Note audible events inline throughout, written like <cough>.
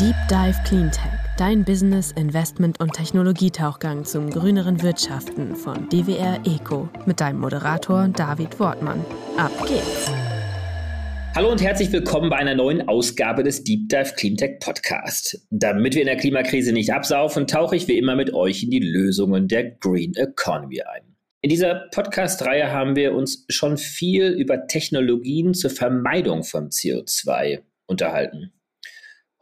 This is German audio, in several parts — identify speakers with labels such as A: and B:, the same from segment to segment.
A: Deep Dive Cleantech, dein Business, Investment und Technologietauchgang zum grüneren Wirtschaften von DWR Eco mit deinem Moderator David Wortmann. Ab geht's!
B: Hallo und herzlich willkommen bei einer neuen Ausgabe des Deep Dive Cleantech Podcast. Damit wir in der Klimakrise nicht absaufen, tauche ich wie immer mit euch in die Lösungen der Green Economy ein. In dieser Podcast-Reihe haben wir uns schon viel über Technologien zur Vermeidung von CO2 unterhalten.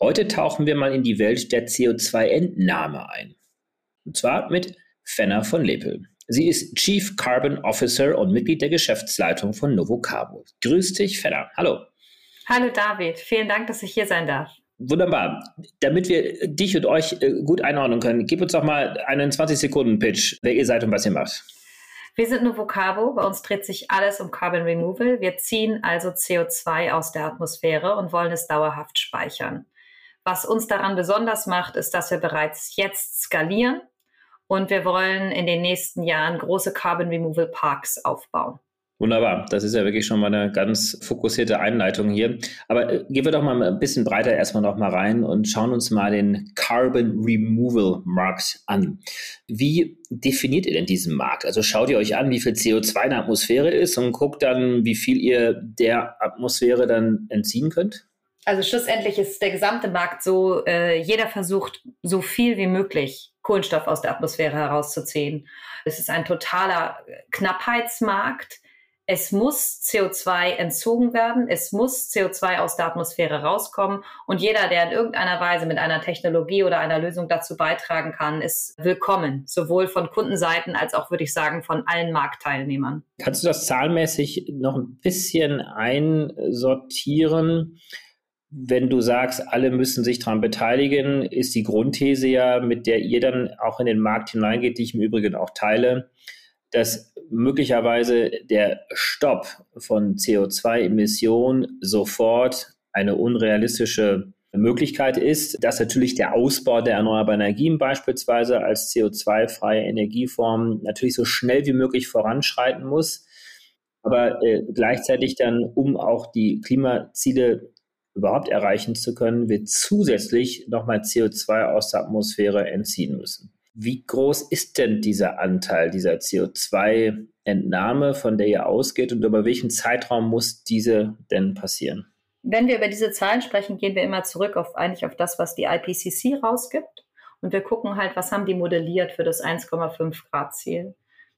B: Heute tauchen wir mal in die Welt der CO2-Entnahme ein. Und zwar mit Fenner von Lepel. Sie ist Chief Carbon Officer und Mitglied der Geschäftsleitung von Novocabo. Grüß dich, Fenner. Hallo.
C: Hallo David, vielen Dank, dass ich hier sein darf.
B: Wunderbar. Damit wir dich und euch äh, gut einordnen können, gib uns doch mal einen 20-Sekunden-Pitch, wer ihr seid und was ihr macht.
C: Wir sind Novocabo. Bei uns dreht sich alles um Carbon Removal. Wir ziehen also CO2 aus der Atmosphäre und wollen es dauerhaft speichern. Was uns daran besonders macht, ist, dass wir bereits jetzt skalieren und wir wollen in den nächsten Jahren große Carbon Removal Parks aufbauen.
B: Wunderbar, das ist ja wirklich schon mal eine ganz fokussierte Einleitung hier. Aber äh, gehen wir doch mal ein bisschen breiter erstmal noch mal rein und schauen uns mal den Carbon Removal Markt an. Wie definiert ihr denn diesen Markt? Also schaut ihr euch an, wie viel CO2 in der Atmosphäre ist und guckt dann, wie viel ihr der Atmosphäre dann entziehen könnt?
C: Also schlussendlich ist der gesamte Markt so, äh, jeder versucht so viel wie möglich Kohlenstoff aus der Atmosphäre herauszuziehen. Es ist ein totaler Knappheitsmarkt. Es muss CO2 entzogen werden. Es muss CO2 aus der Atmosphäre rauskommen. Und jeder, der in irgendeiner Weise mit einer Technologie oder einer Lösung dazu beitragen kann, ist willkommen. Sowohl von Kundenseiten als auch, würde ich sagen, von allen Marktteilnehmern.
B: Kannst du das zahlenmäßig noch ein bisschen einsortieren? Wenn du sagst, alle müssen sich daran beteiligen, ist die Grundthese ja, mit der ihr dann auch in den Markt hineingeht, die ich im Übrigen auch teile, dass möglicherweise der Stopp von CO2-Emissionen sofort eine unrealistische Möglichkeit ist, dass natürlich der Ausbau der erneuerbaren Energien beispielsweise als CO2-freie Energieform natürlich so schnell wie möglich voranschreiten muss, aber äh, gleichzeitig dann, um auch die Klimaziele überhaupt erreichen zu können, wir zusätzlich nochmal CO2 aus der Atmosphäre entziehen müssen. Wie groß ist denn dieser Anteil dieser CO2-Entnahme, von der ihr ausgeht und über welchen Zeitraum muss diese denn passieren?
C: Wenn wir über diese Zahlen sprechen, gehen wir immer zurück auf eigentlich auf das, was die IPCC rausgibt. Und wir gucken halt, was haben die modelliert für das 1,5 Grad Ziel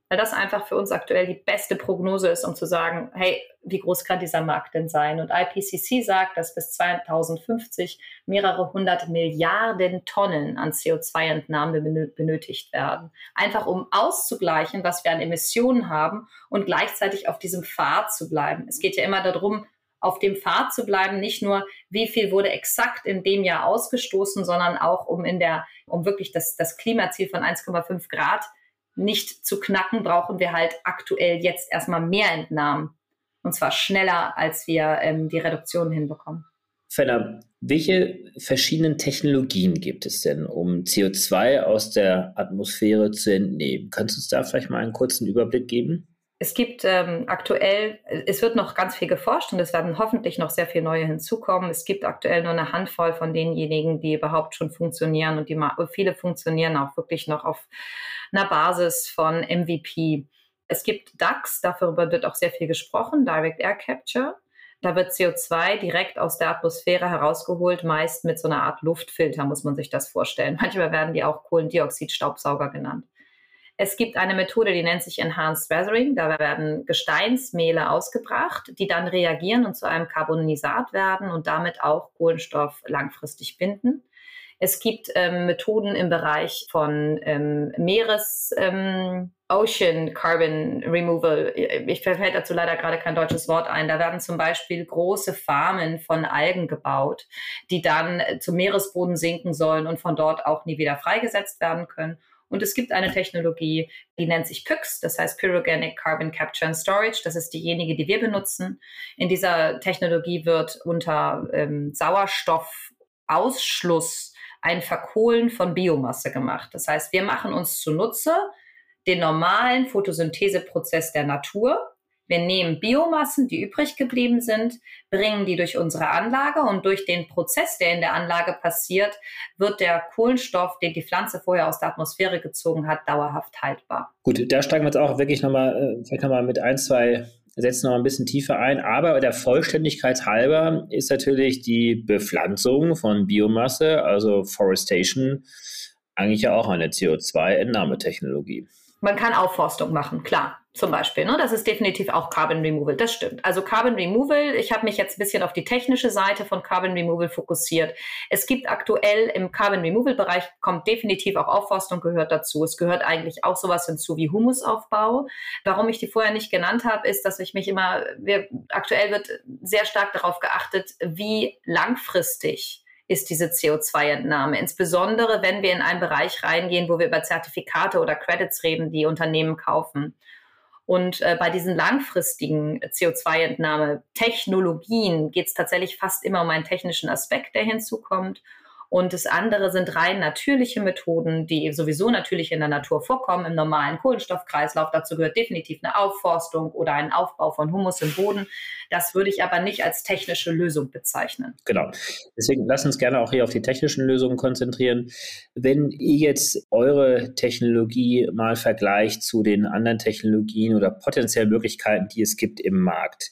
C: weil das einfach für uns aktuell die beste Prognose ist, um zu sagen, hey, wie groß kann dieser Markt denn sein? Und IPCC sagt, dass bis 2050 mehrere hundert Milliarden Tonnen an CO2-Entnahmen benötigt werden. Einfach um auszugleichen, was wir an Emissionen haben und gleichzeitig auf diesem Pfad zu bleiben. Es geht ja immer darum, auf dem Pfad zu bleiben, nicht nur, wie viel wurde exakt in dem Jahr ausgestoßen, sondern auch um in der, um wirklich das, das Klimaziel von 1,5 Grad nicht zu knacken, brauchen wir halt aktuell jetzt erstmal mehr Entnahmen. Und zwar schneller, als wir ähm, die Reduktion hinbekommen.
B: Fenner, welche verschiedenen Technologien gibt es denn, um CO2 aus der Atmosphäre zu entnehmen? Kannst du uns da vielleicht mal einen kurzen Überblick geben?
C: Es gibt ähm, aktuell, es wird noch ganz viel geforscht und es werden hoffentlich noch sehr viele neue hinzukommen. Es gibt aktuell nur eine Handvoll von denjenigen, die überhaupt schon funktionieren und die viele funktionieren auch wirklich noch auf einer Basis von MVP. Es gibt DAX, darüber wird auch sehr viel gesprochen, Direct Air Capture. Da wird CO2 direkt aus der Atmosphäre herausgeholt, meist mit so einer Art Luftfilter, muss man sich das vorstellen. Manchmal werden die auch Kohlendioxid-Staubsauger genannt. Es gibt eine Methode, die nennt sich Enhanced Weathering. Da werden Gesteinsmehle ausgebracht, die dann reagieren und zu einem Carbonisat werden und damit auch Kohlenstoff langfristig binden. Es gibt ähm, Methoden im Bereich von ähm, Meeres, ähm, Ocean Carbon Removal. Ich fällt dazu leider gerade kein deutsches Wort ein. Da werden zum Beispiel große Farmen von Algen gebaut, die dann zum Meeresboden sinken sollen und von dort auch nie wieder freigesetzt werden können. Und es gibt eine Technologie, die nennt sich PYX, das heißt Pyrogenic Carbon Capture and Storage. Das ist diejenige, die wir benutzen. In dieser Technologie wird unter ähm, Sauerstoffausschluss ein Verkohlen von Biomasse gemacht. Das heißt, wir machen uns zunutze den normalen Photosyntheseprozess der Natur, Wir nehmen Biomassen, die übrig geblieben sind, bringen die durch unsere Anlage und durch den Prozess, der in der Anlage passiert, wird der Kohlenstoff, den die Pflanze vorher aus der Atmosphäre gezogen hat, dauerhaft haltbar.
B: Gut, da steigen wir jetzt auch wirklich nochmal, äh, vielleicht nochmal mit ein, zwei Sätzen noch ein bisschen tiefer ein. Aber der Vollständigkeit halber ist natürlich die Bepflanzung von Biomasse, also Forestation, eigentlich ja auch eine CO2-Entnahmetechnologie.
C: Man kann Aufforstung machen, klar zum Beispiel. Ne? Das ist definitiv auch Carbon Removal. Das stimmt. Also Carbon Removal, ich habe mich jetzt ein bisschen auf die technische Seite von Carbon Removal fokussiert. Es gibt aktuell im Carbon Removal Bereich, kommt definitiv auch Aufforstung gehört dazu. Es gehört eigentlich auch sowas hinzu wie Humusaufbau. Warum ich die vorher nicht genannt habe, ist, dass ich mich immer, wir, aktuell wird sehr stark darauf geachtet, wie langfristig ist diese CO2-Entnahme. Insbesondere, wenn wir in einen Bereich reingehen, wo wir über Zertifikate oder Credits reden, die Unternehmen kaufen. Und äh, bei diesen langfristigen CO2-Entnahme-Technologien geht es tatsächlich fast immer um einen technischen Aspekt, der hinzukommt. Und das andere sind rein natürliche Methoden, die sowieso natürlich in der Natur vorkommen, im normalen Kohlenstoffkreislauf. Dazu gehört definitiv eine Aufforstung oder ein Aufbau von Humus im Boden. Das würde ich aber nicht als technische Lösung bezeichnen.
B: Genau. Deswegen lass uns gerne auch hier auf die technischen Lösungen konzentrieren. Wenn ihr jetzt eure Technologie mal vergleicht zu den anderen Technologien oder potenziellen Möglichkeiten, die es gibt im Markt,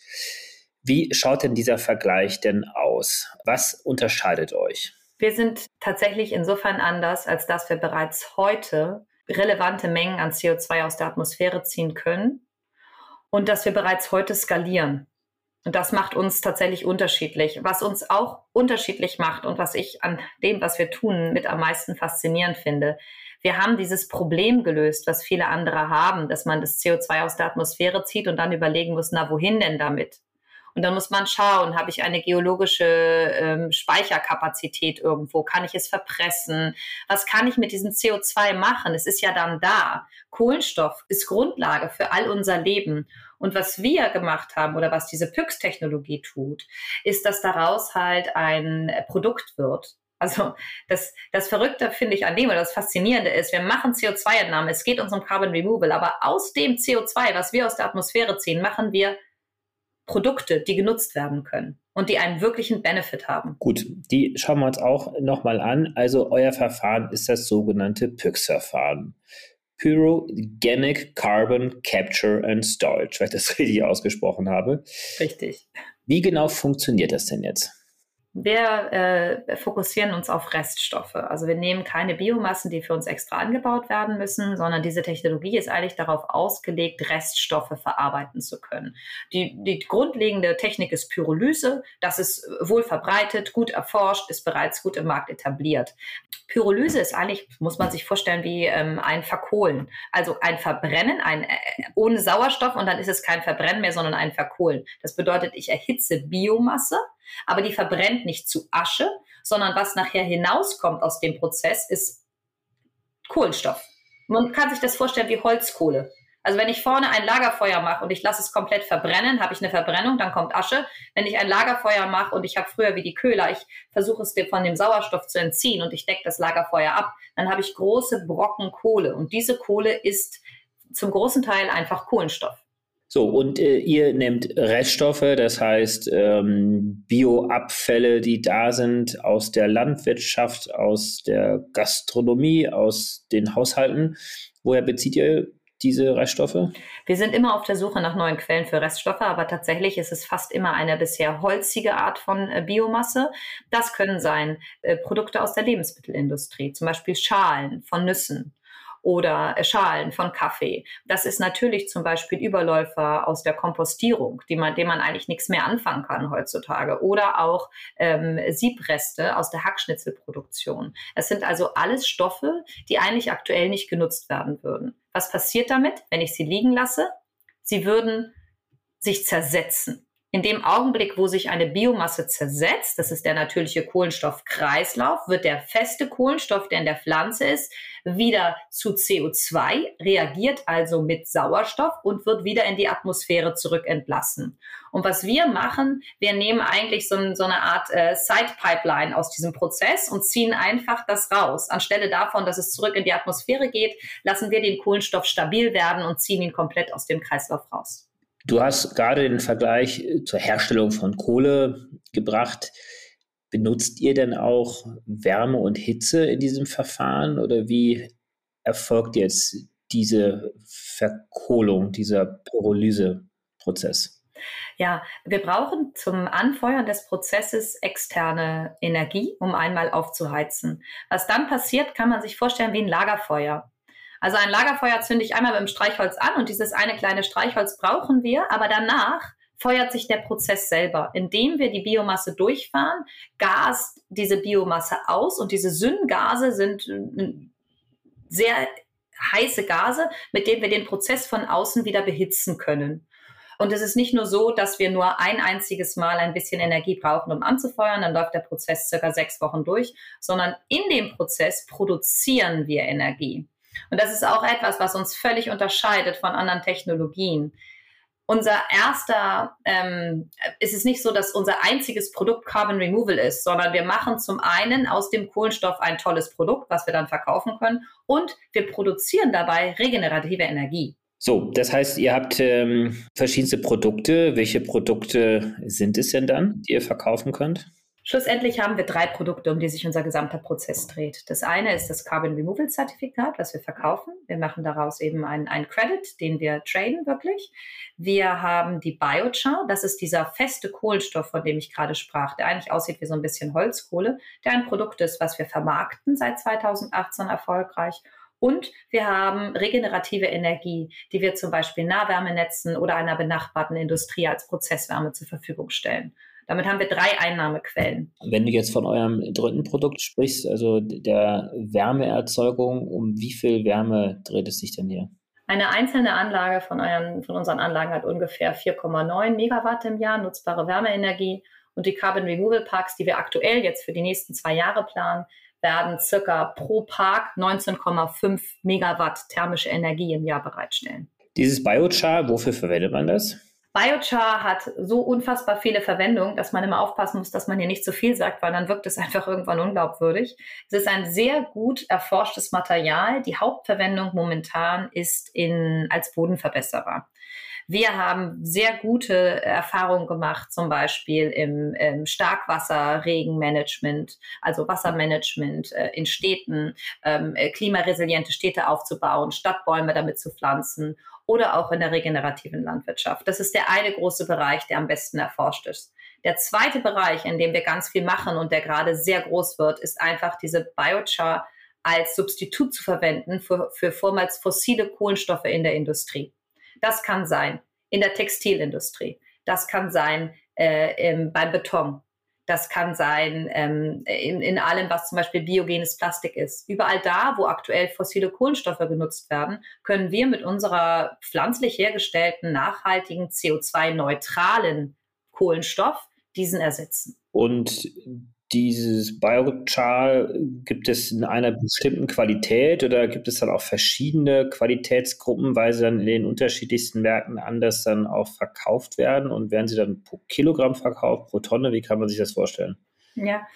B: wie schaut denn dieser Vergleich denn aus? Was unterscheidet euch?
C: Wir sind tatsächlich insofern anders, als dass wir bereits heute relevante Mengen an CO2 aus der Atmosphäre ziehen können und dass wir bereits heute skalieren. Und das macht uns tatsächlich unterschiedlich. Was uns auch unterschiedlich macht und was ich an dem, was wir tun, mit am meisten faszinierend finde. Wir haben dieses Problem gelöst, was viele andere haben, dass man das CO2 aus der Atmosphäre zieht und dann überlegen muss, na, wohin denn damit? Und dann muss man schauen, habe ich eine geologische ähm, Speicherkapazität irgendwo? Kann ich es verpressen? Was kann ich mit diesem CO2 machen? Es ist ja dann da. Kohlenstoff ist Grundlage für all unser Leben. Und was wir gemacht haben oder was diese PYX-Technologie tut, ist, dass daraus halt ein Produkt wird. Also das, das Verrückte finde ich an dem oder das Faszinierende ist, wir machen CO2-Entnahme, es geht uns um Carbon Removal, aber aus dem CO2, was wir aus der Atmosphäre ziehen, machen wir Produkte, die genutzt werden können und die einen wirklichen Benefit haben.
B: Gut, die schauen wir uns auch nochmal an. Also euer Verfahren ist das sogenannte PYX-Verfahren. Pyrogenic Carbon Capture and Storage, wenn ich das <laughs> richtig ausgesprochen habe.
C: Richtig.
B: Wie genau funktioniert das denn jetzt?
C: Wir äh, fokussieren uns auf Reststoffe. Also wir nehmen keine Biomassen, die für uns extra angebaut werden müssen, sondern diese Technologie ist eigentlich darauf ausgelegt, Reststoffe verarbeiten zu können. Die, die grundlegende Technik ist Pyrolyse. Das ist wohl verbreitet, gut erforscht, ist bereits gut im Markt etabliert. Pyrolyse ist eigentlich, muss man sich vorstellen, wie ähm, ein Verkohlen. Also ein Verbrennen, ein, äh, ohne Sauerstoff und dann ist es kein Verbrennen mehr, sondern ein Verkohlen. Das bedeutet, ich erhitze Biomasse aber die verbrennt nicht zu Asche, sondern was nachher hinauskommt aus dem Prozess ist Kohlenstoff. Man kann sich das vorstellen wie Holzkohle. Also wenn ich vorne ein Lagerfeuer mache und ich lasse es komplett verbrennen, habe ich eine Verbrennung, dann kommt Asche. Wenn ich ein Lagerfeuer mache und ich habe früher wie die Köhler, ich versuche es von dem Sauerstoff zu entziehen und ich decke das Lagerfeuer ab, dann habe ich große Brocken Kohle. Und diese Kohle ist zum großen Teil einfach Kohlenstoff.
B: So, und äh, ihr nehmt Reststoffe, das heißt ähm, Bioabfälle, die da sind aus der Landwirtschaft, aus der Gastronomie, aus den Haushalten. Woher bezieht ihr diese Reststoffe?
C: Wir sind immer auf der Suche nach neuen Quellen für Reststoffe, aber tatsächlich ist es fast immer eine bisher holzige Art von äh, Biomasse. Das können sein äh, Produkte aus der Lebensmittelindustrie, zum Beispiel Schalen von Nüssen oder Schalen von Kaffee. Das ist natürlich zum Beispiel Überläufer aus der Kompostierung, die man, dem man eigentlich nichts mehr anfangen kann heutzutage. Oder auch ähm, Siebreste aus der Hackschnitzelproduktion. Es sind also alles Stoffe, die eigentlich aktuell nicht genutzt werden würden. Was passiert damit, wenn ich sie liegen lasse? Sie würden sich zersetzen. In dem Augenblick, wo sich eine Biomasse zersetzt, das ist der natürliche Kohlenstoffkreislauf, wird der feste Kohlenstoff, der in der Pflanze ist, wieder zu CO2, reagiert also mit Sauerstoff und wird wieder in die Atmosphäre zurückentlassen. Und was wir machen, wir nehmen eigentlich so, so eine Art äh, Side-Pipeline aus diesem Prozess und ziehen einfach das raus. Anstelle davon, dass es zurück in die Atmosphäre geht, lassen wir den Kohlenstoff stabil werden und ziehen ihn komplett aus dem Kreislauf raus.
B: Du hast gerade den Vergleich zur Herstellung von Kohle gebracht. Benutzt ihr denn auch Wärme und Hitze in diesem Verfahren oder wie erfolgt jetzt diese Verkohlung, dieser Pyrolyseprozess?
C: Ja, wir brauchen zum Anfeuern des Prozesses externe Energie, um einmal aufzuheizen. Was dann passiert, kann man sich vorstellen wie ein Lagerfeuer. Also ein Lagerfeuer zünde ich einmal mit dem Streichholz an und dieses eine kleine Streichholz brauchen wir, aber danach feuert sich der Prozess selber. Indem wir die Biomasse durchfahren, gast diese Biomasse aus und diese Synngase sind äh, sehr heiße Gase, mit denen wir den Prozess von außen wieder behitzen können. Und es ist nicht nur so, dass wir nur ein einziges Mal ein bisschen Energie brauchen, um anzufeuern, dann läuft der Prozess circa sechs Wochen durch, sondern in dem Prozess produzieren wir Energie. Und das ist auch etwas, was uns völlig unterscheidet von anderen Technologien. Unser erster, ähm, ist es nicht so, dass unser einziges Produkt Carbon Removal ist, sondern wir machen zum einen aus dem Kohlenstoff ein tolles Produkt, was wir dann verkaufen können, und wir produzieren dabei regenerative Energie.
B: So, das heißt, ihr habt ähm, verschiedenste Produkte. Welche Produkte sind es denn dann, die ihr verkaufen könnt?
C: Schlussendlich haben wir drei Produkte, um die sich unser gesamter Prozess dreht. Das eine ist das Carbon Removal Zertifikat, was wir verkaufen. Wir machen daraus eben einen, einen Credit, den wir traden wirklich. Wir haben die Biochar, das ist dieser feste Kohlenstoff, von dem ich gerade sprach, der eigentlich aussieht wie so ein bisschen Holzkohle, der ein Produkt ist, was wir vermarkten seit 2018 erfolgreich. Und wir haben regenerative Energie, die wir zum Beispiel Nahwärmenetzen oder einer benachbarten Industrie als Prozesswärme zur Verfügung stellen. Damit haben wir drei Einnahmequellen.
B: Wenn du jetzt von eurem dritten Produkt sprichst, also der Wärmeerzeugung, um wie viel Wärme dreht es sich denn hier?
C: Eine einzelne Anlage von, euren, von unseren Anlagen hat ungefähr 4,9 Megawatt im Jahr nutzbare Wärmeenergie. Und die Carbon Removal Parks, die wir aktuell jetzt für die nächsten zwei Jahre planen, werden circa pro Park 19,5 Megawatt thermische Energie im Jahr bereitstellen.
B: Dieses Biochar, wofür verwendet man das?
C: Biochar hat so unfassbar viele Verwendungen, dass man immer aufpassen muss, dass man hier nicht zu viel sagt, weil dann wirkt es <laughs> einfach irgendwann unglaubwürdig. Es ist ein sehr gut erforschtes Material. Die Hauptverwendung momentan ist in, als Bodenverbesserer. Wir haben sehr gute Erfahrungen gemacht, zum Beispiel im, im Starkwasser-Regenmanagement, also Wassermanagement äh, in Städten, ähm, äh, klimaresiliente Städte aufzubauen, Stadtbäume damit zu pflanzen oder auch in der regenerativen Landwirtschaft. Das ist der eine große Bereich, der am besten erforscht ist. Der zweite Bereich, in dem wir ganz viel machen und der gerade sehr groß wird, ist einfach diese Biochar als Substitut zu verwenden für, für vormals fossile Kohlenstoffe in der Industrie. Das kann sein in der Textilindustrie. Das kann sein äh, im, beim Beton. Das kann sein ähm, in, in allem, was zum Beispiel biogenes Plastik ist. Überall da, wo aktuell fossile Kohlenstoffe genutzt werden, können wir mit unserer pflanzlich hergestellten, nachhaltigen, CO2-neutralen Kohlenstoff diesen ersetzen.
B: Und dieses Biochar gibt es in einer bestimmten Qualität oder gibt es dann auch verschiedene Qualitätsgruppen, weil sie dann in den unterschiedlichsten Märkten anders dann auch verkauft werden und werden sie dann pro Kilogramm verkauft, pro Tonne? Wie kann man sich das vorstellen?
C: Ja,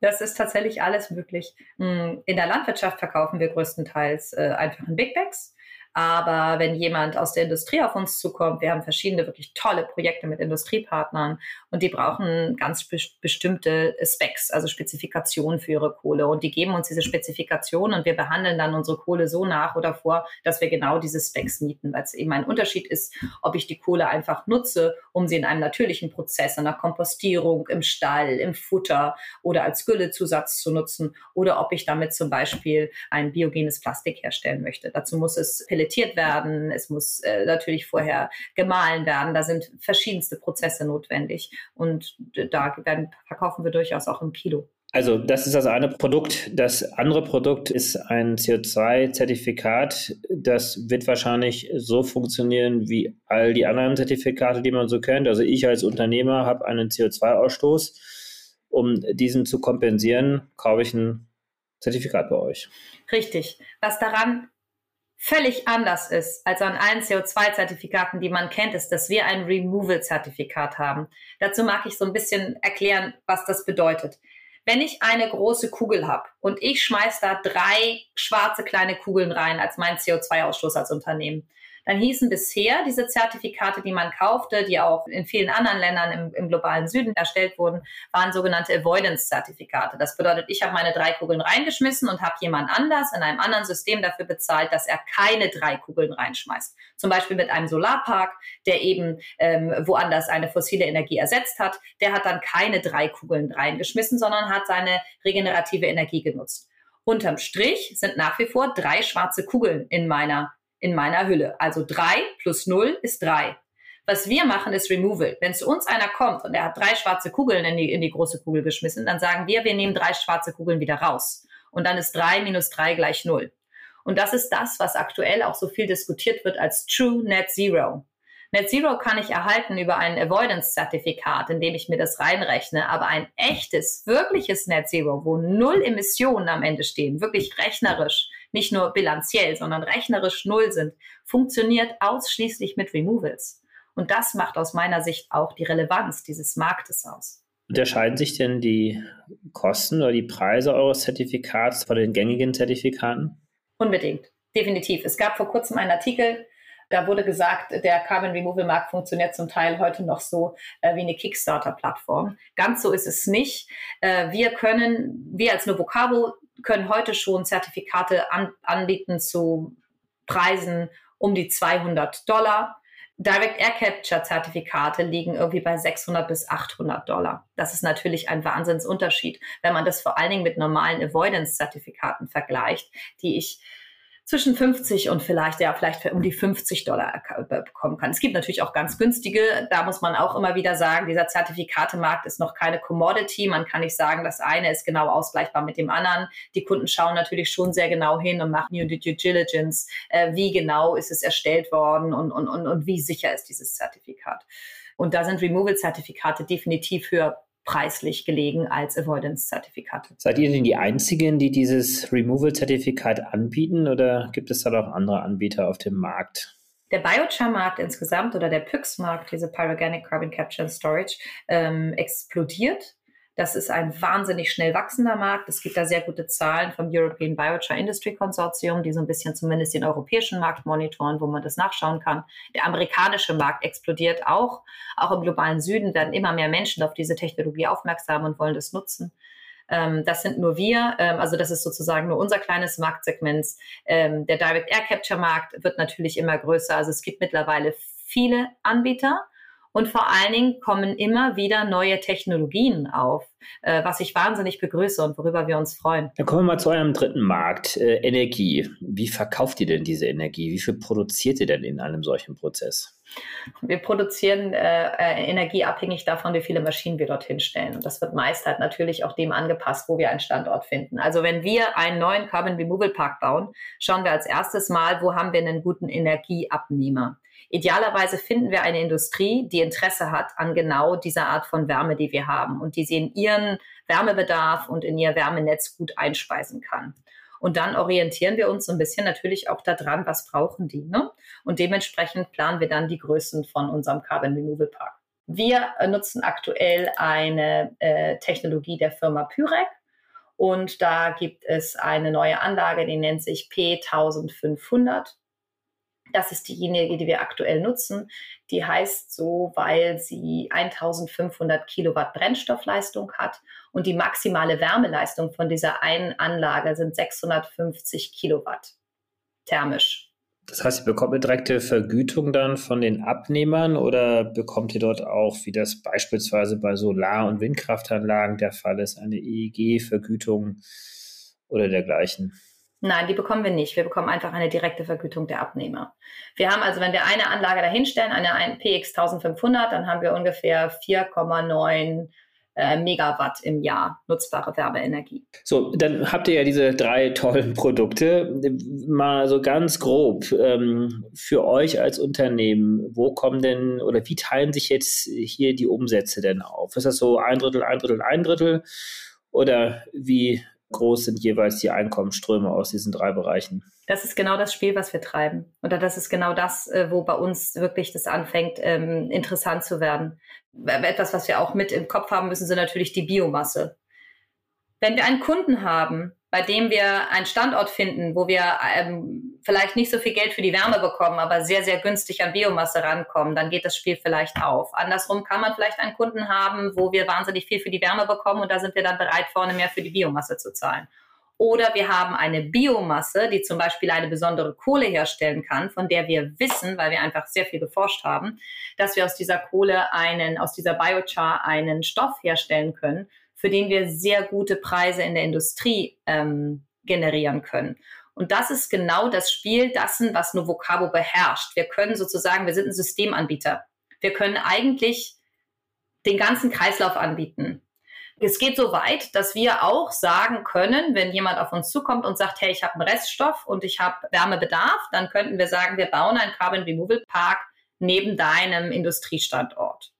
C: das ist tatsächlich alles möglich. Hm, in der Landwirtschaft verkaufen wir größtenteils äh, einfach in Big Bags. Aber wenn jemand aus der Industrie auf uns zukommt, wir haben verschiedene wirklich tolle Projekte mit Industriepartnern und die brauchen ganz be bestimmte Specs, also Spezifikationen für ihre Kohle. Und die geben uns diese Spezifikationen und wir behandeln dann unsere Kohle so nach oder vor, dass wir genau diese Specs mieten, weil es eben ein Unterschied ist, ob ich die Kohle einfach nutze, um sie in einem natürlichen Prozess, in der Kompostierung, im Stall, im Futter oder als Güllezusatz zu nutzen oder ob ich damit zum Beispiel ein biogenes Plastik herstellen möchte. Dazu muss es filetiert werden, es muss äh, natürlich vorher gemahlen werden. Da sind verschiedenste Prozesse notwendig und da werden, verkaufen wir durchaus auch im Kilo.
B: Also das ist das eine Produkt. Das andere Produkt ist ein CO2-Zertifikat. Das wird wahrscheinlich so funktionieren wie all die anderen Zertifikate, die man so kennt. Also ich als Unternehmer habe einen CO2-Ausstoß. Um diesen zu kompensieren, kaufe ich ein Zertifikat bei euch.
C: Richtig. Was daran völlig anders ist als an allen CO2-Zertifikaten, die man kennt, ist, dass wir ein Removal-Zertifikat haben. Dazu mag ich so ein bisschen erklären, was das bedeutet. Wenn ich eine große Kugel habe und ich schmeiß da drei schwarze kleine Kugeln rein als mein CO2-Ausstoß als Unternehmen, dann hießen bisher diese Zertifikate, die man kaufte, die auch in vielen anderen Ländern im, im globalen Süden erstellt wurden, waren sogenannte Avoidance-Zertifikate. Das bedeutet, ich habe meine drei Kugeln reingeschmissen und habe jemand anders in einem anderen System dafür bezahlt, dass er keine drei Kugeln reinschmeißt. Zum Beispiel mit einem Solarpark, der eben ähm, woanders eine fossile Energie ersetzt hat. Der hat dann keine drei Kugeln reingeschmissen, sondern hat seine regenerative Energie genutzt. Unterm Strich sind nach wie vor drei schwarze Kugeln in meiner, in meiner Hülle. Also drei plus null ist drei. Was wir machen, ist Removal. Wenn zu uns einer kommt und er hat drei schwarze Kugeln in die, in die große Kugel geschmissen, dann sagen wir, wir nehmen drei schwarze Kugeln wieder raus. Und dann ist drei minus drei gleich null. Und das ist das, was aktuell auch so viel diskutiert wird als True Net Zero. Net Zero kann ich erhalten über ein Avoidance-Zertifikat, in dem ich mir das reinrechne. Aber ein echtes, wirkliches Net Zero, wo null Emissionen am Ende stehen, wirklich rechnerisch, nicht nur bilanziell, sondern rechnerisch null sind, funktioniert ausschließlich mit Removals. Und das macht aus meiner Sicht auch die Relevanz dieses Marktes aus.
B: Unterscheiden sich denn die Kosten oder die Preise eures Zertifikats von den gängigen Zertifikaten?
C: Unbedingt, definitiv. Es gab vor kurzem einen Artikel, da wurde gesagt, der Carbon Removal Markt funktioniert zum Teil heute noch so äh, wie eine Kickstarter-Plattform. Ganz so ist es nicht. Äh, wir können, wir als Novocabo können heute schon Zertifikate an, anbieten zu Preisen um die 200 Dollar. Direct Air Capture Zertifikate liegen irgendwie bei 600 bis 800 Dollar. Das ist natürlich ein Wahnsinnsunterschied, wenn man das vor allen Dingen mit normalen Avoidance Zertifikaten vergleicht, die ich zwischen 50 und vielleicht, ja, vielleicht um die 50 Dollar bekommen kann. Es gibt natürlich auch ganz günstige. Da muss man auch immer wieder sagen, dieser Zertifikatemarkt ist noch keine Commodity. Man kann nicht sagen, das eine ist genau ausgleichbar mit dem anderen. Die Kunden schauen natürlich schon sehr genau hin und machen Due Diligence. Äh, wie genau ist es erstellt worden und, und, und, und wie sicher ist dieses Zertifikat? Und da sind Removal-Zertifikate definitiv höher preislich gelegen als Avoidance-Zertifikate.
B: Seid ihr denn die Einzigen, die dieses Removal-Zertifikat anbieten oder gibt es da noch andere Anbieter auf dem Markt?
C: Der Biochar-Markt insgesamt oder der PYX-Markt, diese Pyrogenic Carbon Capture and Storage, ähm, explodiert. Das ist ein wahnsinnig schnell wachsender Markt. Es gibt da sehr gute Zahlen vom European Biochar Industry Consortium, die so ein bisschen zumindest den europäischen Markt monitoren, wo man das nachschauen kann. Der amerikanische Markt explodiert auch. Auch im globalen Süden werden immer mehr Menschen auf diese Technologie aufmerksam und wollen das nutzen. Ähm, das sind nur wir, ähm, also das ist sozusagen nur unser kleines Marktsegment. Ähm, der Direct Air Capture Markt wird natürlich immer größer. Also es gibt mittlerweile viele Anbieter. Und vor allen Dingen kommen immer wieder neue Technologien auf, äh, was ich wahnsinnig begrüße und worüber wir uns freuen.
B: Dann kommen wir mal zu eurem dritten Markt, äh, Energie. Wie verkauft ihr denn diese Energie? Wie viel produziert ihr denn in einem solchen Prozess?
C: Wir produzieren äh, äh, Energie abhängig davon, wie viele Maschinen wir dorthin stellen. Und das wird meist halt natürlich auch dem angepasst, wo wir einen Standort finden. Also wenn wir einen neuen Carbon Removal Park bauen, schauen wir als erstes mal, wo haben wir einen guten Energieabnehmer. Idealerweise finden wir eine Industrie, die Interesse hat an genau dieser Art von Wärme, die wir haben und die sie in ihren Wärmebedarf und in ihr Wärmenetz gut einspeisen kann. Und dann orientieren wir uns so ein bisschen natürlich auch daran, was brauchen die. Ne? Und dementsprechend planen wir dann die Größen von unserem Carbon Removal Park. Wir äh, nutzen aktuell eine äh, Technologie der Firma Pyrek. Und da gibt es eine neue Anlage, die nennt sich P1500. Das ist diejenige, die wir aktuell nutzen. Die heißt so, weil sie 1500 Kilowatt Brennstoffleistung hat und die maximale Wärmeleistung von dieser einen Anlage sind 650 Kilowatt thermisch.
B: Das heißt, ihr bekommt eine direkte Vergütung dann von den Abnehmern oder bekommt ihr dort auch, wie das beispielsweise bei Solar- und Windkraftanlagen der Fall ist, eine EEG-Vergütung oder dergleichen?
C: Nein, die bekommen wir nicht. Wir bekommen einfach eine direkte Vergütung der Abnehmer. Wir haben also, wenn wir eine Anlage dahinstellen, eine PX 1500, dann haben wir ungefähr 4,9 äh, Megawatt im Jahr nutzbare Wärmeenergie.
B: So, dann habt ihr ja diese drei tollen Produkte. Mal so ganz grob ähm, für euch als Unternehmen, wo kommen denn oder wie teilen sich jetzt hier die Umsätze denn auf? Ist das so ein Drittel, ein Drittel, ein Drittel? Oder wie groß sind jeweils die Einkommensströme aus diesen drei Bereichen?
C: Das ist genau das Spiel, was wir treiben. Oder das ist genau das, äh, wo bei uns wirklich das anfängt, ähm, interessant zu werden. Etwas, was wir auch mit im Kopf haben müssen, sind natürlich die Biomasse. Wenn wir einen Kunden haben, bei dem wir einen Standort finden, wo wir ähm, vielleicht nicht so viel Geld für die Wärme bekommen, aber sehr, sehr günstig an Biomasse rankommen, dann geht das Spiel vielleicht auf. Andersrum kann man vielleicht einen Kunden haben, wo wir wahnsinnig viel für die Wärme bekommen und da sind wir dann bereit, vorne mehr für die Biomasse zu zahlen. Oder wir haben eine Biomasse, die zum Beispiel eine besondere Kohle herstellen kann, von der wir wissen, weil wir einfach sehr viel geforscht haben, dass wir aus dieser Kohle einen, aus dieser Biochar einen Stoff herstellen können, für den wir sehr gute Preise in der Industrie ähm, generieren können. Und das ist genau das Spiel dessen, was Novocabo beherrscht. Wir können sozusagen, wir sind ein Systemanbieter. Wir können eigentlich den ganzen Kreislauf anbieten. Es geht so weit, dass wir auch sagen können, wenn jemand auf uns zukommt und sagt, hey, ich habe einen Reststoff und ich habe Wärmebedarf, dann könnten wir sagen, wir bauen einen Carbon Removal Park neben deinem Industriestandort.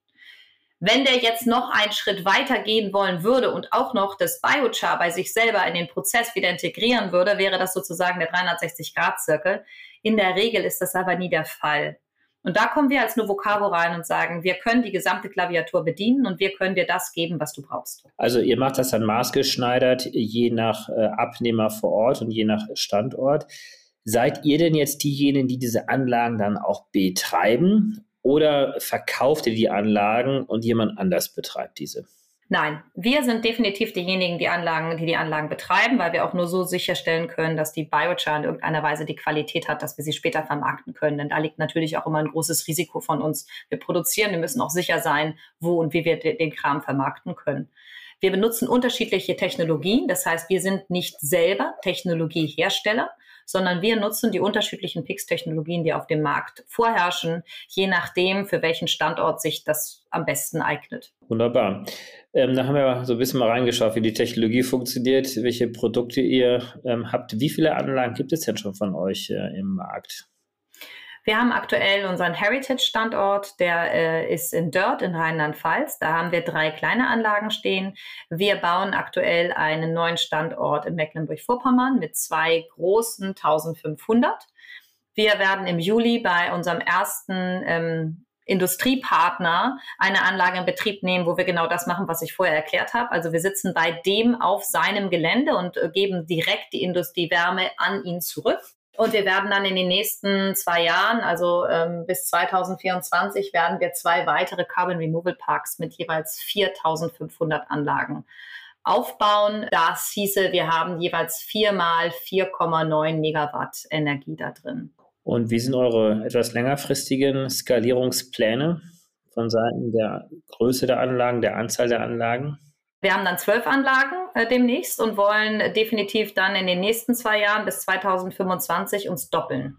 C: Wenn der jetzt noch einen Schritt weiter gehen wollen würde und auch noch das Biochar bei sich selber in den Prozess wieder integrieren würde, wäre das sozusagen der 360-Grad-Zirkel. In der Regel ist das aber nie der Fall. Und da kommen wir als Novocavo rein und sagen, wir können die gesamte Klaviatur bedienen und wir können dir das geben, was du brauchst.
B: Also ihr macht das dann maßgeschneidert, je nach äh, Abnehmer vor Ort und je nach Standort. Seid ihr denn jetzt diejenigen, die diese Anlagen dann auch betreiben oder verkauft ihr die Anlagen und jemand anders betreibt diese?
C: Nein, wir sind definitiv diejenigen, die Anlagen, die die Anlagen betreiben, weil wir auch nur so sicherstellen können, dass die Biochar in irgendeiner Weise die Qualität hat, dass wir sie später vermarkten können. Denn da liegt natürlich auch immer ein großes Risiko von uns. Wir produzieren, wir müssen auch sicher sein, wo und wie wir den Kram vermarkten können. Wir benutzen unterschiedliche Technologien. Das heißt, wir sind nicht selber Technologiehersteller, sondern wir nutzen die unterschiedlichen PIX-Technologien, die auf dem Markt vorherrschen, je nachdem, für welchen Standort sich das am besten eignet.
B: Wunderbar. Ähm, da haben wir so ein bisschen mal reingeschaut, wie die Technologie funktioniert, welche Produkte ihr ähm, habt. Wie viele Anlagen gibt es denn schon von euch äh, im Markt?
C: Wir haben aktuell unseren Heritage-Standort, der äh, ist in Dirt in Rheinland-Pfalz. Da haben wir drei kleine Anlagen stehen. Wir bauen aktuell einen neuen Standort in Mecklenburg-Vorpommern mit zwei großen 1500. Wir werden im Juli bei unserem ersten ähm, Industriepartner eine Anlage in Betrieb nehmen, wo wir genau das machen, was ich vorher erklärt habe. Also wir sitzen bei dem auf seinem Gelände und äh, geben direkt die Industriewärme an ihn zurück. Und wir werden dann in den nächsten zwei Jahren, also ähm, bis 2024, werden wir zwei weitere Carbon Removal Parks mit jeweils 4500 Anlagen aufbauen. Das hieße, wir haben jeweils viermal 4,9 Megawatt Energie da drin.
B: Und wie sind eure etwas längerfristigen Skalierungspläne von Seiten der Größe der Anlagen, der Anzahl der Anlagen?
C: Wir haben dann zwölf Anlagen äh, demnächst und wollen definitiv dann in den nächsten zwei Jahren bis 2025 uns doppeln.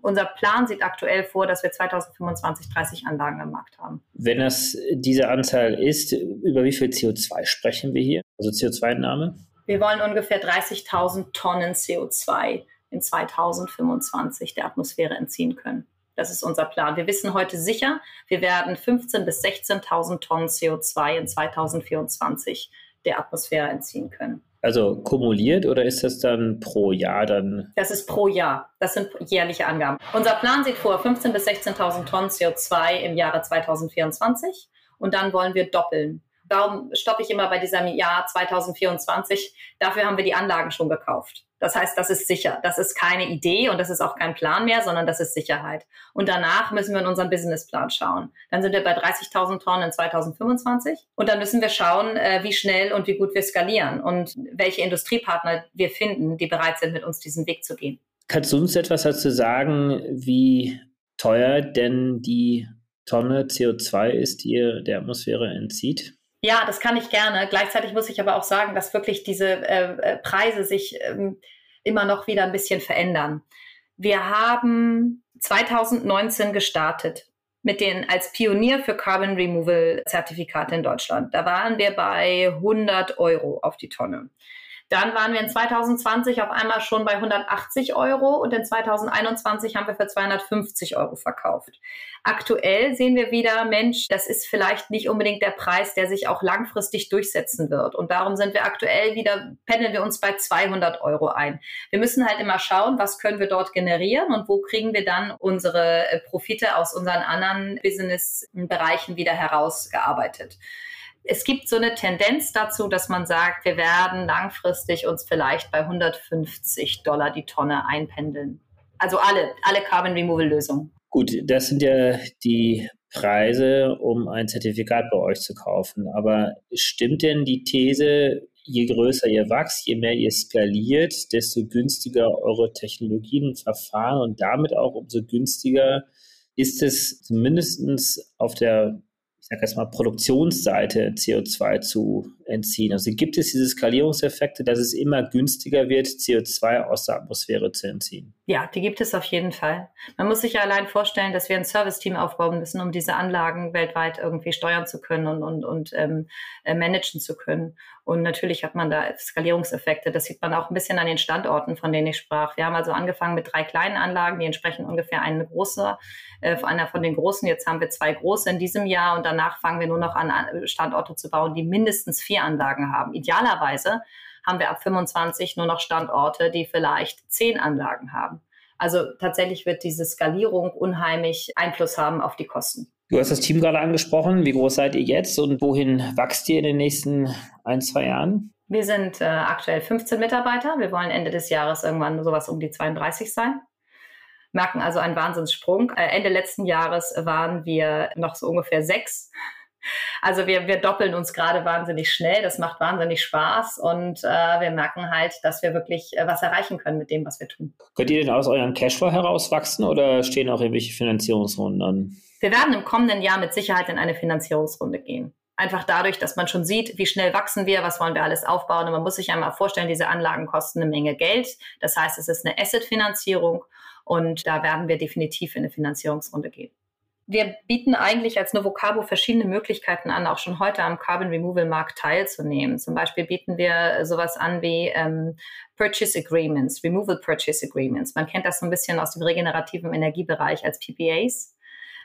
C: Unser Plan sieht aktuell vor, dass wir 2025 30 Anlagen im Markt haben.
B: Wenn das diese Anzahl ist, über wie viel CO2 sprechen wir hier? Also CO2-Entnahme?
C: Wir wollen ungefähr 30.000 Tonnen CO2 in 2025 der Atmosphäre entziehen können. Das ist unser Plan. Wir wissen heute sicher, wir werden 15.000 bis 16.000 Tonnen CO2 in 2024 der Atmosphäre entziehen können.
B: Also kumuliert oder ist das dann pro Jahr dann?
C: Das ist pro Jahr. Das sind jährliche Angaben. Unser Plan sieht vor 15.000 bis 16.000 Tonnen CO2 im Jahre 2024 und dann wollen wir doppeln. Darum stoppe ich immer bei diesem Jahr 2024. Dafür haben wir die Anlagen schon gekauft. Das heißt, das ist sicher. Das ist keine Idee und das ist auch kein Plan mehr, sondern das ist Sicherheit. Und danach müssen wir in unseren Businessplan schauen. Dann sind wir bei 30.000 Tonnen in 2025 und dann müssen wir schauen, äh, wie schnell und wie gut wir skalieren und welche Industriepartner wir finden, die bereit sind, mit uns diesen Weg zu gehen.
B: Kannst du uns etwas dazu sagen, wie teuer denn die Tonne CO2 ist, die ihr der Atmosphäre entzieht?
C: Ja, das kann ich gerne. Gleichzeitig muss ich aber auch sagen, dass wirklich diese äh, äh, Preise sich ähm, immer noch wieder ein bisschen verändern. Wir haben 2019 gestartet mit den als Pionier für Carbon Removal Zertifikate in Deutschland. Da waren wir bei 100 Euro auf die Tonne. Dann waren wir in 2020 auf einmal schon bei 180 Euro und in 2021 haben wir für 250 Euro verkauft. Aktuell sehen wir wieder, Mensch, das ist vielleicht nicht unbedingt der Preis, der sich auch langfristig durchsetzen wird. Und darum sind wir aktuell wieder, pendeln wir uns bei 200 Euro ein. Wir müssen halt immer schauen, was können wir dort generieren und wo kriegen wir dann unsere Profite aus unseren anderen Business-Bereichen wieder herausgearbeitet. Es gibt so eine Tendenz dazu, dass man sagt, wir werden langfristig uns vielleicht bei 150 Dollar die Tonne einpendeln. Also alle, alle Carbon Removal Lösungen.
B: Gut, das sind ja die Preise, um ein Zertifikat bei euch zu kaufen. Aber stimmt denn die These, je größer ihr wächst, je mehr ihr skaliert, desto günstiger eure Technologien und Verfahren und damit auch umso günstiger ist es zumindest auf der sage jetzt mal, Produktionsseite CO2 zu entziehen. Also gibt es diese Skalierungseffekte, dass es immer günstiger wird, CO2 aus der Atmosphäre zu entziehen?
C: Ja, die gibt es auf jeden Fall. Man muss sich ja allein vorstellen, dass wir ein Service-Team aufbauen müssen, um diese Anlagen weltweit irgendwie steuern zu können und, und, und ähm, äh, managen zu können. Und natürlich hat man da Skalierungseffekte. Das sieht man auch ein bisschen an den Standorten, von denen ich sprach. Wir haben also angefangen mit drei kleinen Anlagen, die entsprechen ungefähr eine große, äh, einer von den großen. Jetzt haben wir zwei große in diesem Jahr und danach fangen wir nur noch an, Standorte zu bauen, die mindestens vier Anlagen haben. Idealerweise haben wir ab 25 nur noch Standorte, die vielleicht zehn Anlagen haben. Also tatsächlich wird diese Skalierung unheimlich Einfluss haben auf die Kosten.
B: Du hast das Team gerade angesprochen. Wie groß seid ihr jetzt und wohin wächst ihr in den nächsten ein, zwei Jahren?
C: Wir sind äh, aktuell 15 Mitarbeiter. Wir wollen Ende des Jahres irgendwann sowas um die 32 sein. Merken also einen Wahnsinnssprung. Äh, Ende letzten Jahres waren wir noch so ungefähr sechs. Also wir, wir doppeln uns gerade wahnsinnig schnell. Das macht wahnsinnig Spaß und äh, wir merken halt, dass wir wirklich äh, was erreichen können mit dem, was wir tun.
B: Könnt ihr denn aus eurem Cashflow herauswachsen oder stehen auch irgendwelche Finanzierungsrunden an?
C: Wir werden im kommenden Jahr mit Sicherheit in eine Finanzierungsrunde gehen. Einfach dadurch, dass man schon sieht, wie schnell wachsen wir, was wollen wir alles aufbauen. Und man muss sich einmal vorstellen, diese Anlagen kosten eine Menge Geld. Das heißt, es ist eine Asset-Finanzierung und da werden wir definitiv in eine Finanzierungsrunde gehen. Wir bieten eigentlich als Novocabo verschiedene Möglichkeiten an, auch schon heute am Carbon Removal Markt teilzunehmen. Zum Beispiel bieten wir sowas an wie ähm, Purchase Agreements, Removal Purchase Agreements. Man kennt das so ein bisschen aus dem regenerativen Energiebereich als PPAs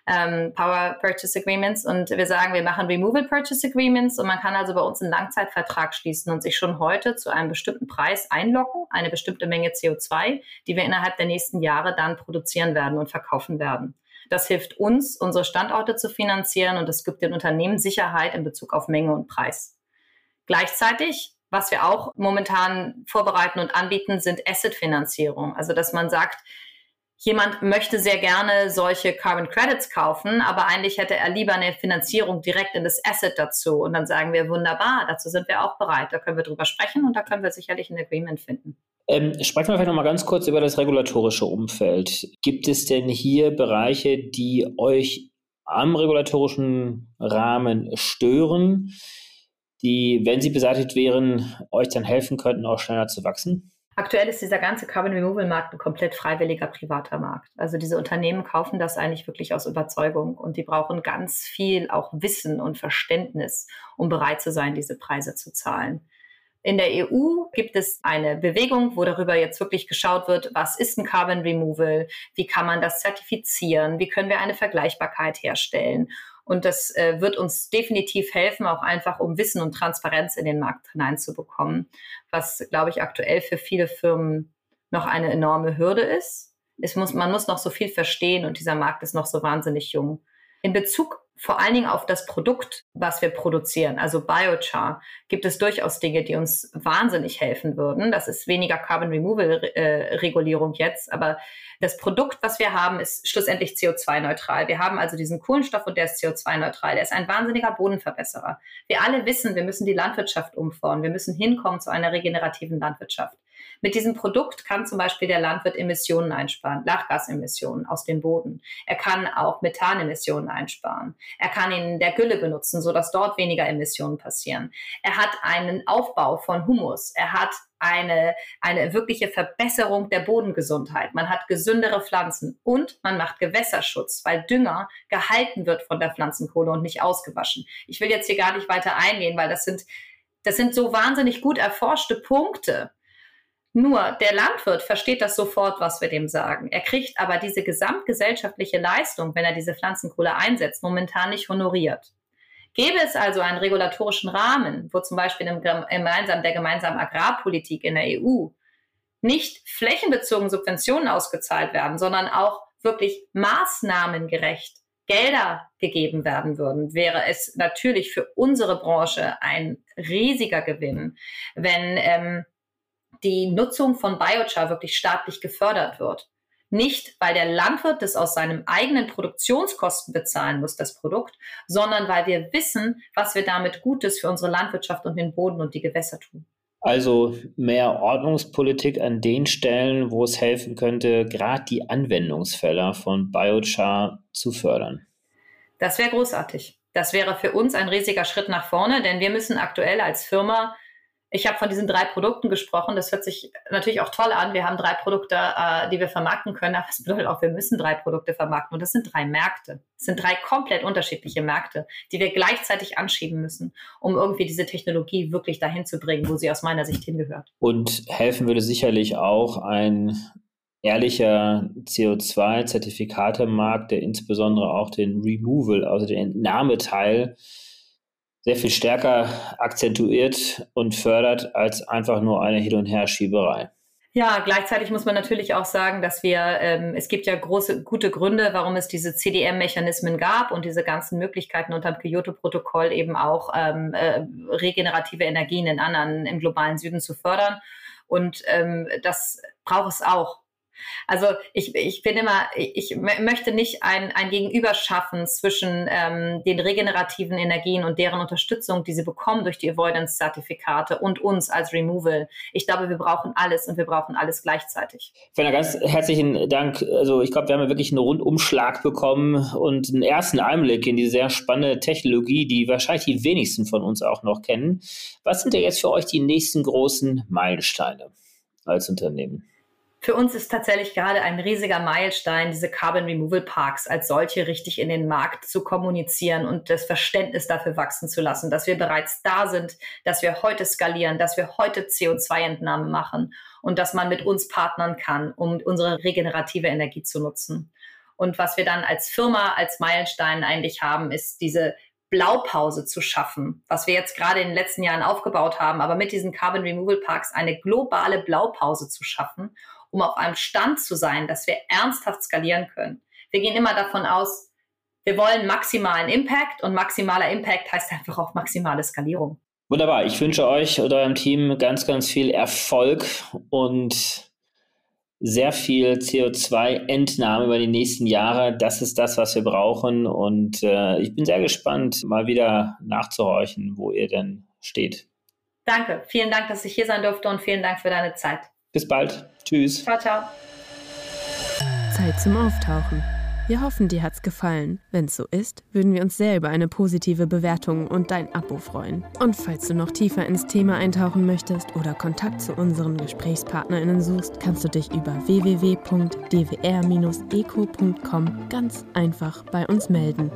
C: ähm, Power Purchase Agreements und wir sagen, wir machen Removal Purchase Agreements und man kann also bei uns einen Langzeitvertrag schließen und sich schon heute zu einem bestimmten Preis einloggen, eine bestimmte Menge CO2, die wir innerhalb der nächsten Jahre dann produzieren werden und verkaufen werden. Das hilft uns, unsere Standorte zu finanzieren und es gibt den Unternehmen Sicherheit in Bezug auf Menge und Preis. Gleichzeitig was wir auch momentan vorbereiten und anbieten, sind Asset-Finanzierung. Also, dass man sagt, jemand möchte sehr gerne solche Carbon Credits kaufen, aber eigentlich hätte er lieber eine Finanzierung direkt in das Asset dazu. Und dann sagen wir, wunderbar, dazu sind wir auch bereit. Da können wir drüber sprechen und da können wir sicherlich ein Agreement finden.
B: Ähm, sprechen wir vielleicht noch mal ganz kurz über das regulatorische Umfeld. Gibt es denn hier Bereiche, die euch am regulatorischen Rahmen stören, die, wenn sie beseitigt wären, euch dann helfen könnten, auch schneller zu wachsen?
C: Aktuell ist dieser ganze Carbon Removal Markt ein komplett freiwilliger privater Markt. Also diese Unternehmen kaufen das eigentlich wirklich aus Überzeugung und die brauchen ganz viel auch Wissen und Verständnis, um bereit zu sein, diese Preise zu zahlen. In der EU gibt es eine Bewegung, wo darüber jetzt wirklich geschaut wird, was ist ein Carbon Removal, wie kann man das zertifizieren, wie können wir eine Vergleichbarkeit herstellen. Und das äh, wird uns definitiv helfen, auch einfach um Wissen und Transparenz in den Markt hineinzubekommen, was, glaube ich, aktuell für viele Firmen noch eine enorme Hürde ist. Es muss, man muss noch so viel verstehen und dieser Markt ist noch so wahnsinnig jung. In Bezug vor allen Dingen auf das Produkt, was wir produzieren, also Biochar, gibt es durchaus Dinge, die uns wahnsinnig helfen würden. Das ist weniger Carbon Removal äh, Regulierung jetzt, aber das Produkt, was wir haben, ist schlussendlich CO2-neutral. Wir haben also diesen Kohlenstoff und der ist CO2-neutral. Der ist ein wahnsinniger Bodenverbesserer. Wir alle wissen, wir müssen die Landwirtschaft umfahren. Wir müssen hinkommen zu einer regenerativen Landwirtschaft. Mit diesem Produkt kann zum Beispiel der Landwirt Emissionen einsparen, Lachgasemissionen aus dem Boden. Er kann auch Methanemissionen einsparen. Er kann ihn in der Gülle benutzen, sodass dort weniger Emissionen passieren. Er hat einen Aufbau von Humus. Er hat eine, eine wirkliche Verbesserung der Bodengesundheit. Man hat gesündere Pflanzen und man macht Gewässerschutz, weil Dünger gehalten wird von der Pflanzenkohle und nicht ausgewaschen. Ich will jetzt hier gar nicht weiter eingehen, weil das sind, das sind so wahnsinnig gut erforschte Punkte. Nur der Landwirt versteht das sofort, was wir dem sagen. Er kriegt aber diese gesamtgesellschaftliche Leistung, wenn er diese Pflanzenkohle einsetzt, momentan nicht honoriert. Gäbe es also einen regulatorischen Rahmen, wo zum Beispiel im gemeinsam, der gemeinsamen Agrarpolitik in der EU nicht flächenbezogene Subventionen ausgezahlt werden, sondern auch wirklich maßnahmengerecht Gelder gegeben werden würden, wäre es natürlich für unsere Branche ein riesiger Gewinn, wenn ähm, die Nutzung von Biochar wirklich staatlich gefördert wird. Nicht, weil der Landwirt das aus seinem eigenen Produktionskosten bezahlen muss, das Produkt, sondern weil wir wissen, was wir damit Gutes für unsere Landwirtschaft und den Boden und die Gewässer tun.
B: Also mehr Ordnungspolitik an den Stellen, wo es helfen könnte, gerade die Anwendungsfälle von Biochar zu fördern.
C: Das wäre großartig. Das wäre für uns ein riesiger Schritt nach vorne, denn wir müssen aktuell als Firma ich habe von diesen drei Produkten gesprochen. Das hört sich natürlich auch toll an. Wir haben drei Produkte, äh, die wir vermarkten können. Aber das bedeutet auch, wir müssen drei Produkte vermarkten. Und das sind drei Märkte. Das sind drei komplett unterschiedliche Märkte, die wir gleichzeitig anschieben müssen, um irgendwie diese Technologie wirklich dahin zu bringen, wo sie aus meiner Sicht hingehört.
B: Und helfen würde sicherlich auch ein ehrlicher CO2-Zertifikatemarkt, der insbesondere auch den Removal, also den Entnahmeteil, sehr viel stärker akzentuiert und fördert als einfach nur eine Hin- und Herschieberei.
C: Ja, gleichzeitig muss man natürlich auch sagen, dass wir, ähm, es gibt ja große, gute Gründe, warum es diese CDM-Mechanismen gab und diese ganzen Möglichkeiten unter dem Kyoto-Protokoll eben auch ähm, äh, regenerative Energien in anderen, im globalen Süden zu fördern. Und ähm, das braucht es auch. Also ich, ich bin immer, ich möchte nicht ein, ein Gegenüber schaffen zwischen ähm, den regenerativen Energien und deren Unterstützung, die sie bekommen durch die Avoidance-Zertifikate und uns als Removal. Ich glaube, wir brauchen alles und wir brauchen alles gleichzeitig.
B: Fenner, ganz herzlichen Dank. Also ich glaube, wir haben ja wirklich einen Rundumschlag bekommen und einen ersten Einblick in die sehr spannende Technologie, die wahrscheinlich die wenigsten von uns auch noch kennen. Was sind denn jetzt für euch die nächsten großen Meilensteine als Unternehmen?
C: Für uns ist tatsächlich gerade ein riesiger Meilenstein, diese Carbon Removal Parks als solche richtig in den Markt zu kommunizieren und das Verständnis dafür wachsen zu lassen, dass wir bereits da sind, dass wir heute skalieren, dass wir heute CO2-Entnahme machen und dass man mit uns partnern kann, um unsere regenerative Energie zu nutzen. Und was wir dann als Firma, als Meilenstein eigentlich haben, ist diese Blaupause zu schaffen, was wir jetzt gerade in den letzten Jahren aufgebaut haben, aber mit diesen Carbon Removal Parks eine globale Blaupause zu schaffen um auf einem Stand zu sein, dass wir ernsthaft skalieren können. Wir gehen immer davon aus, wir wollen maximalen Impact und maximaler Impact heißt einfach auch maximale Skalierung.
B: Wunderbar. Ich wünsche euch oder eurem Team ganz, ganz viel Erfolg und sehr viel CO2-Entnahme über die nächsten Jahre. Das ist das, was wir brauchen. Und äh, ich bin sehr gespannt, mal wieder nachzuhorchen, wo ihr denn steht.
C: Danke. Vielen Dank, dass ich hier sein durfte und vielen Dank für deine Zeit.
B: Bis bald. Tschüss.
C: Ciao, ciao.
A: Zeit zum Auftauchen. Wir hoffen, dir hat's gefallen. Wenn's so ist, würden wir uns sehr über eine positive Bewertung und dein Abo freuen. Und falls du noch tiefer ins Thema eintauchen möchtest oder Kontakt zu unseren GesprächspartnerInnen suchst, kannst du dich über www.dwr-eco.com ganz einfach bei uns melden.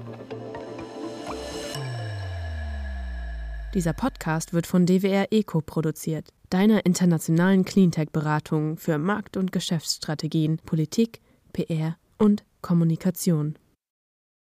A: Dieser Podcast wird von DWR Eco produziert, deiner internationalen Cleantech-Beratung für Markt- und Geschäftsstrategien, Politik, PR und Kommunikation.